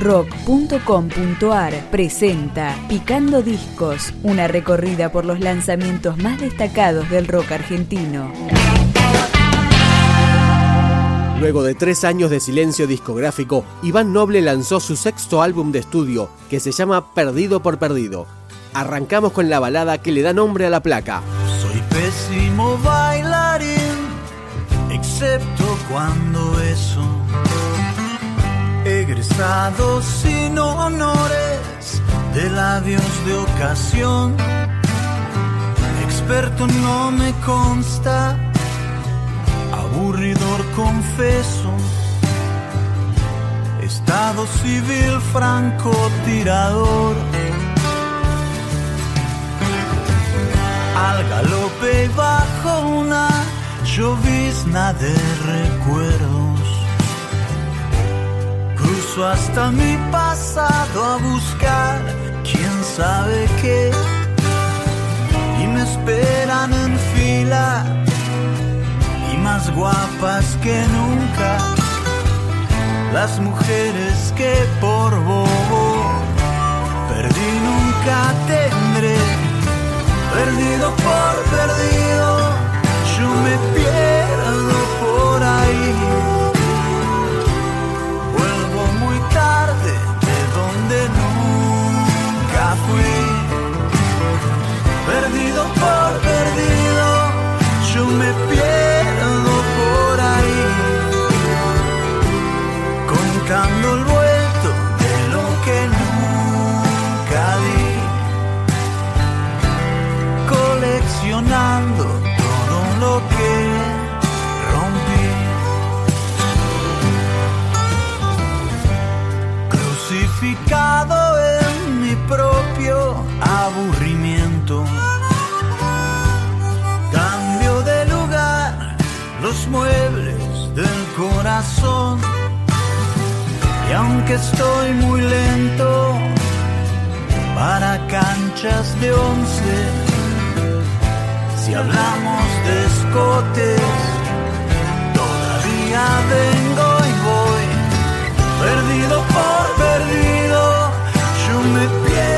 rock.com.ar presenta Picando Discos, una recorrida por los lanzamientos más destacados del rock argentino. Luego de tres años de silencio discográfico, Iván Noble lanzó su sexto álbum de estudio, que se llama Perdido por Perdido. Arrancamos con la balada que le da nombre a la placa. Soy pésimo bailarín, excepto cuando eso egresado sin honores de labios de ocasión. Experto no me consta, aburridor confeso. Estado civil francotirador. Al galope bajo una llovizna de recuerdos hasta mi pasado a buscar quién sabe qué. Y me esperan en fila y más guapas que nunca. Las mujeres que por bobo perdí nunca tendré. Perdido por perdido, yo me pierdo por ahí corazón. Y aunque estoy muy lento para canchas de once, si hablamos de escotes, todavía vengo y voy perdido por perdido, yo me pierdo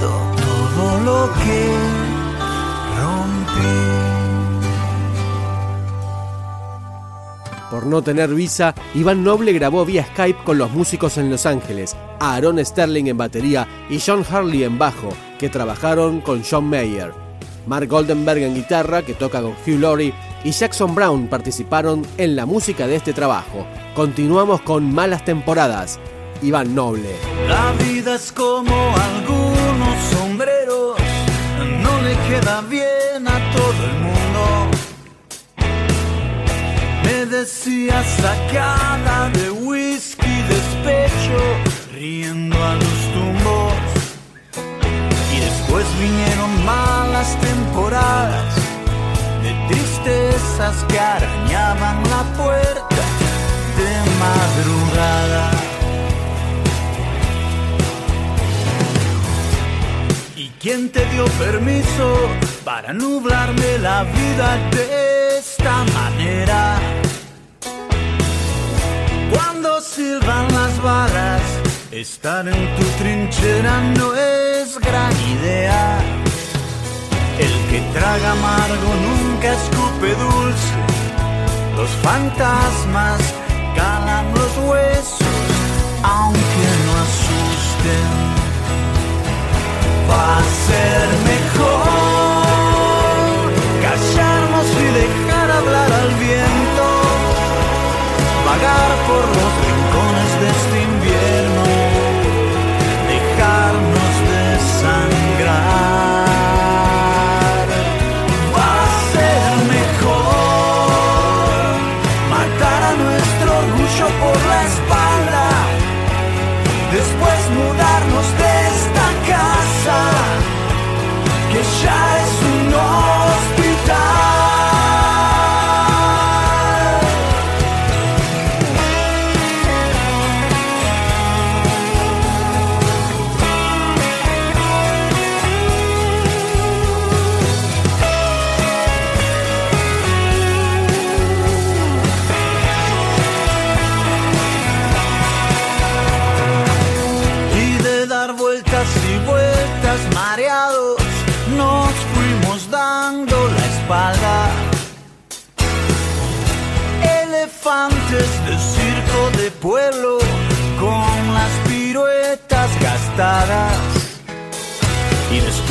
todo lo que rompí. Por no tener visa, Iván Noble grabó vía Skype con los músicos en Los Ángeles, Aaron Sterling en batería y John Harley en bajo, que trabajaron con John Mayer. Mark Goldenberg en guitarra, que toca con Hugh Laurie, y Jackson Brown participaron en la música de este trabajo. Continuamos con Malas Temporadas, Iván Noble. La vida es como algunos sombreros, no le queda bien a todo el mundo. Me decía sacada de whisky, despecho, riendo a los tumbos. Y después vinieron malas temporadas tristezas que arañaban la puerta de madrugada. ¿Quién te dio permiso para nublarme la vida de esta manera? Cuando silban las balas, Estar en tu trinchera no es gran idea. El que traga amargo nunca escupe dulce. Los fantasmas calan los huesos, aunque no asusten. Va a ser mejor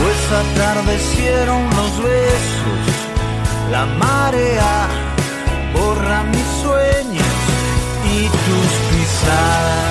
Después atardecieron los besos, la marea borra mis sueños y tus pisadas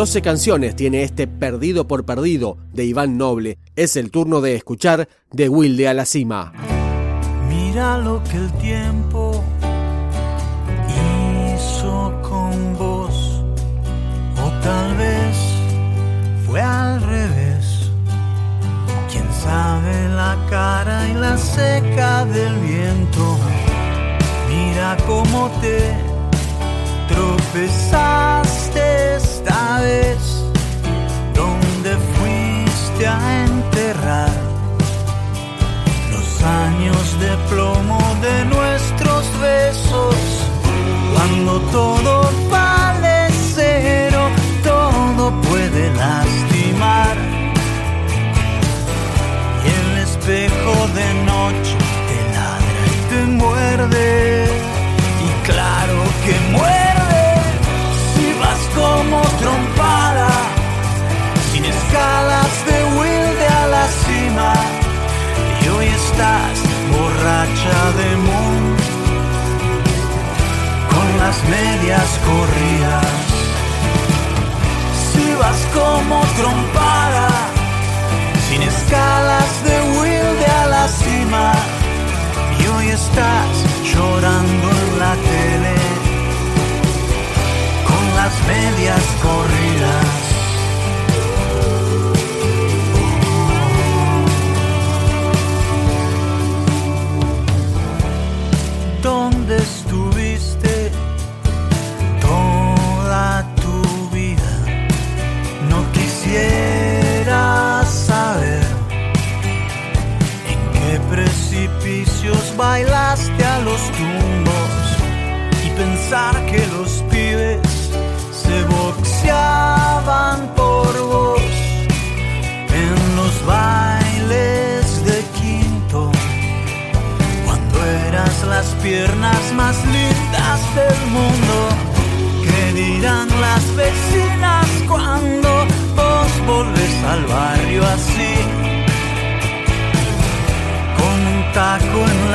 12 canciones tiene este Perdido por Perdido de Iván Noble. Es el turno de escuchar de Wilde a la cima. Mira lo que el tiempo hizo con vos, o tal vez fue al revés. Quién sabe la cara y la seca del viento. Mira cómo te tropezas años de plomo de nuestros besos. Cuando todo vale cero, todo puede lastimar. Y el espejo de noche te ladra y te muerde. Medias corridas. Si vas como trompada, sin escalas de Wilde a la cima y hoy estás llorando en la tele con las medias corridas.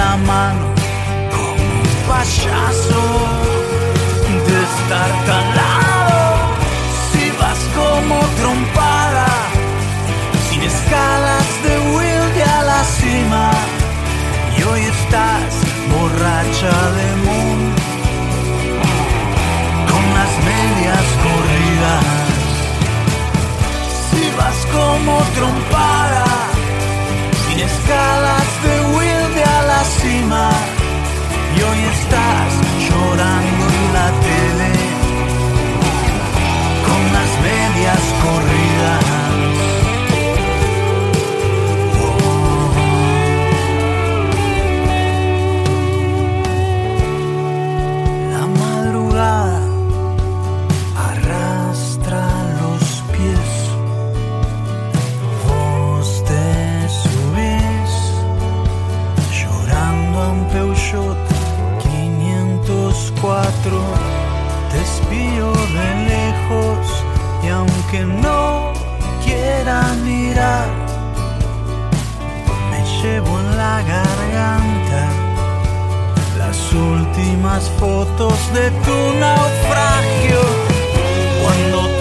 La mano, como un payaso, destartalado. Si vas como trompada, sin escalas de Will a la cima hoy estás borracha de mundo con las medias corridas. Si vas como trompada, hoy no quiera mirar, me llevo en la garganta las últimas fotos de tu naufragio. Cuando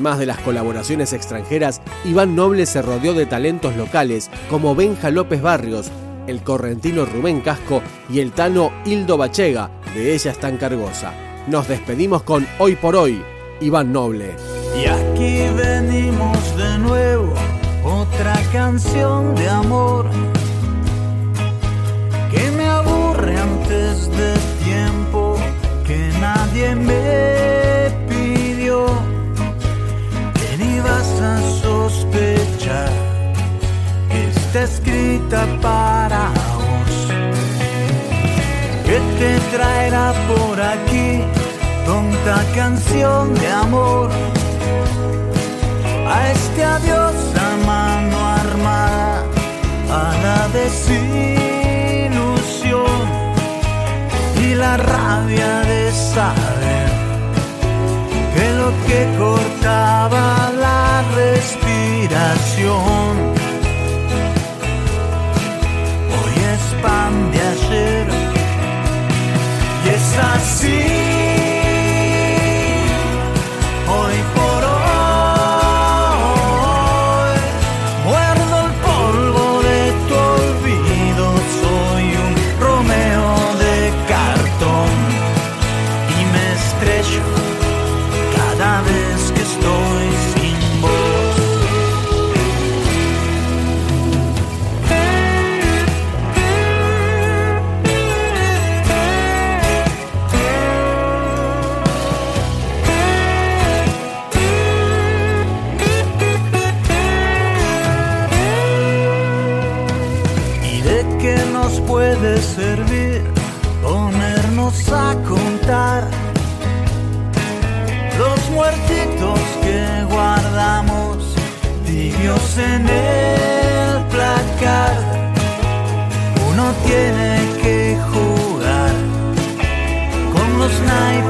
Además de las colaboraciones extranjeras, Iván Noble se rodeó de talentos locales como Benja López Barrios, el correntino Rubén Casco y el tano Hildo Bachega, de Ella está Cargosa. Nos despedimos con Hoy por Hoy, Iván Noble. Y aquí venimos de nuevo, otra canción de amor para vos. Que te traerá por aquí tonta canción de amor? A este adiós a mano armada, a la desilusión y la rabia de saber que lo que cortaba la respiración en el placar. Uno tiene que jugar con los naipes